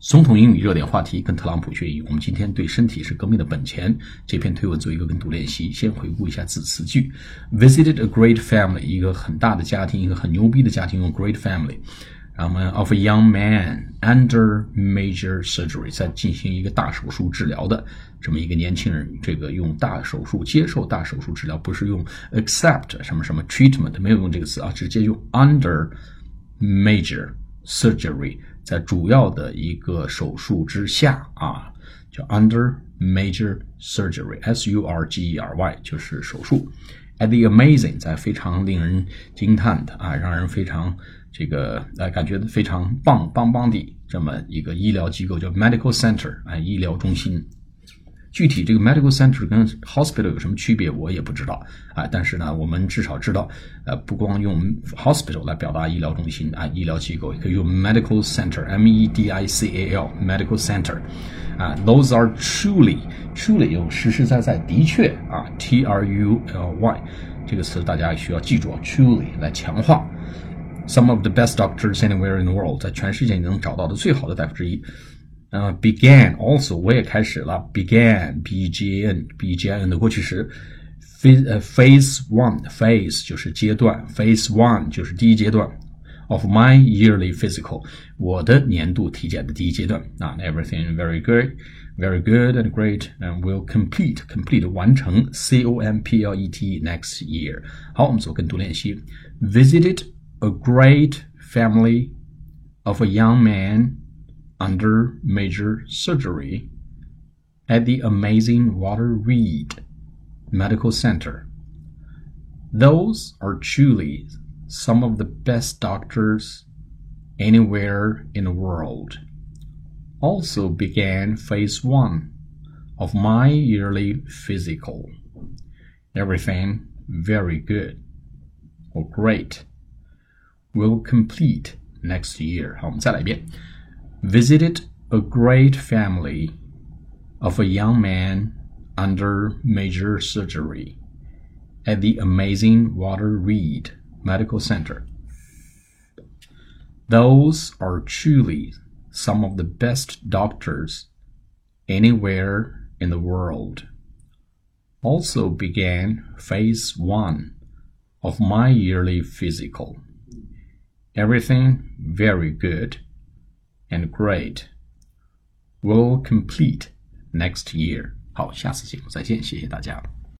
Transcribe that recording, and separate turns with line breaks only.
总统英语热点话题跟特朗普学英语。我们今天对身体是革命的本钱这篇推文做一个跟读练习。先回顾一下字词句：visited a great family，一个很大的家庭，一个很牛逼的家庭，用 great family。然后呢，of a young man under major surgery，在进行一个大手术治疗的这么一个年轻人，这个用大手术接受大手术治疗，不是用 accept 什么什么 treatment，没有用这个词啊，直接用 under major surgery。在主要的一个手术之下啊，叫 under major surgery，s u r g e r y 就是手术。at the amazing，在非常令人惊叹的啊，让人非常这个呃感觉非常棒棒棒的这么一个医疗机构，叫 medical center，啊，医疗中心。具体这个 medical center 跟 hospital 有什么区别，我也不知道啊。但是呢，我们至少知道，呃，不光用 hospital 来表达医疗中心啊，医疗机构也可以用 medical center，m e d i c a l，medical center，啊，those are truly，truly 用实实在在的确啊，t r u l y 这个词大家需要记住，truly 来强化 some of the best doctors anywhere in the world，在全世界你能找到的最好的大夫之一。呃，began also 我也开始了，began b g n b g n 的过去时，phase 呃 phase one phase 就是阶段，phase one 就是第一阶段，of my yearly physical 我的年度体检的第一阶段啊，everything very good。Very good and great, and will complete complete 完成 C O M P L E T next year. 好，我们做跟读练习。Visited a great family of a young man under major surgery at the amazing Walter Reed Medical Center. Those are truly some of the best doctors anywhere in the world. Also began phase one of my yearly physical. Everything very good or great. Will complete next year. 好，我们再来一遍。Visited a great family of a young man under major surgery at the amazing Walter Reed Medical Center. Those are truly some of the best doctors anywhere in the world. Also began phase one of my yearly physical. Everything very good and great will complete next year。好，下次节目再见，谢谢大家。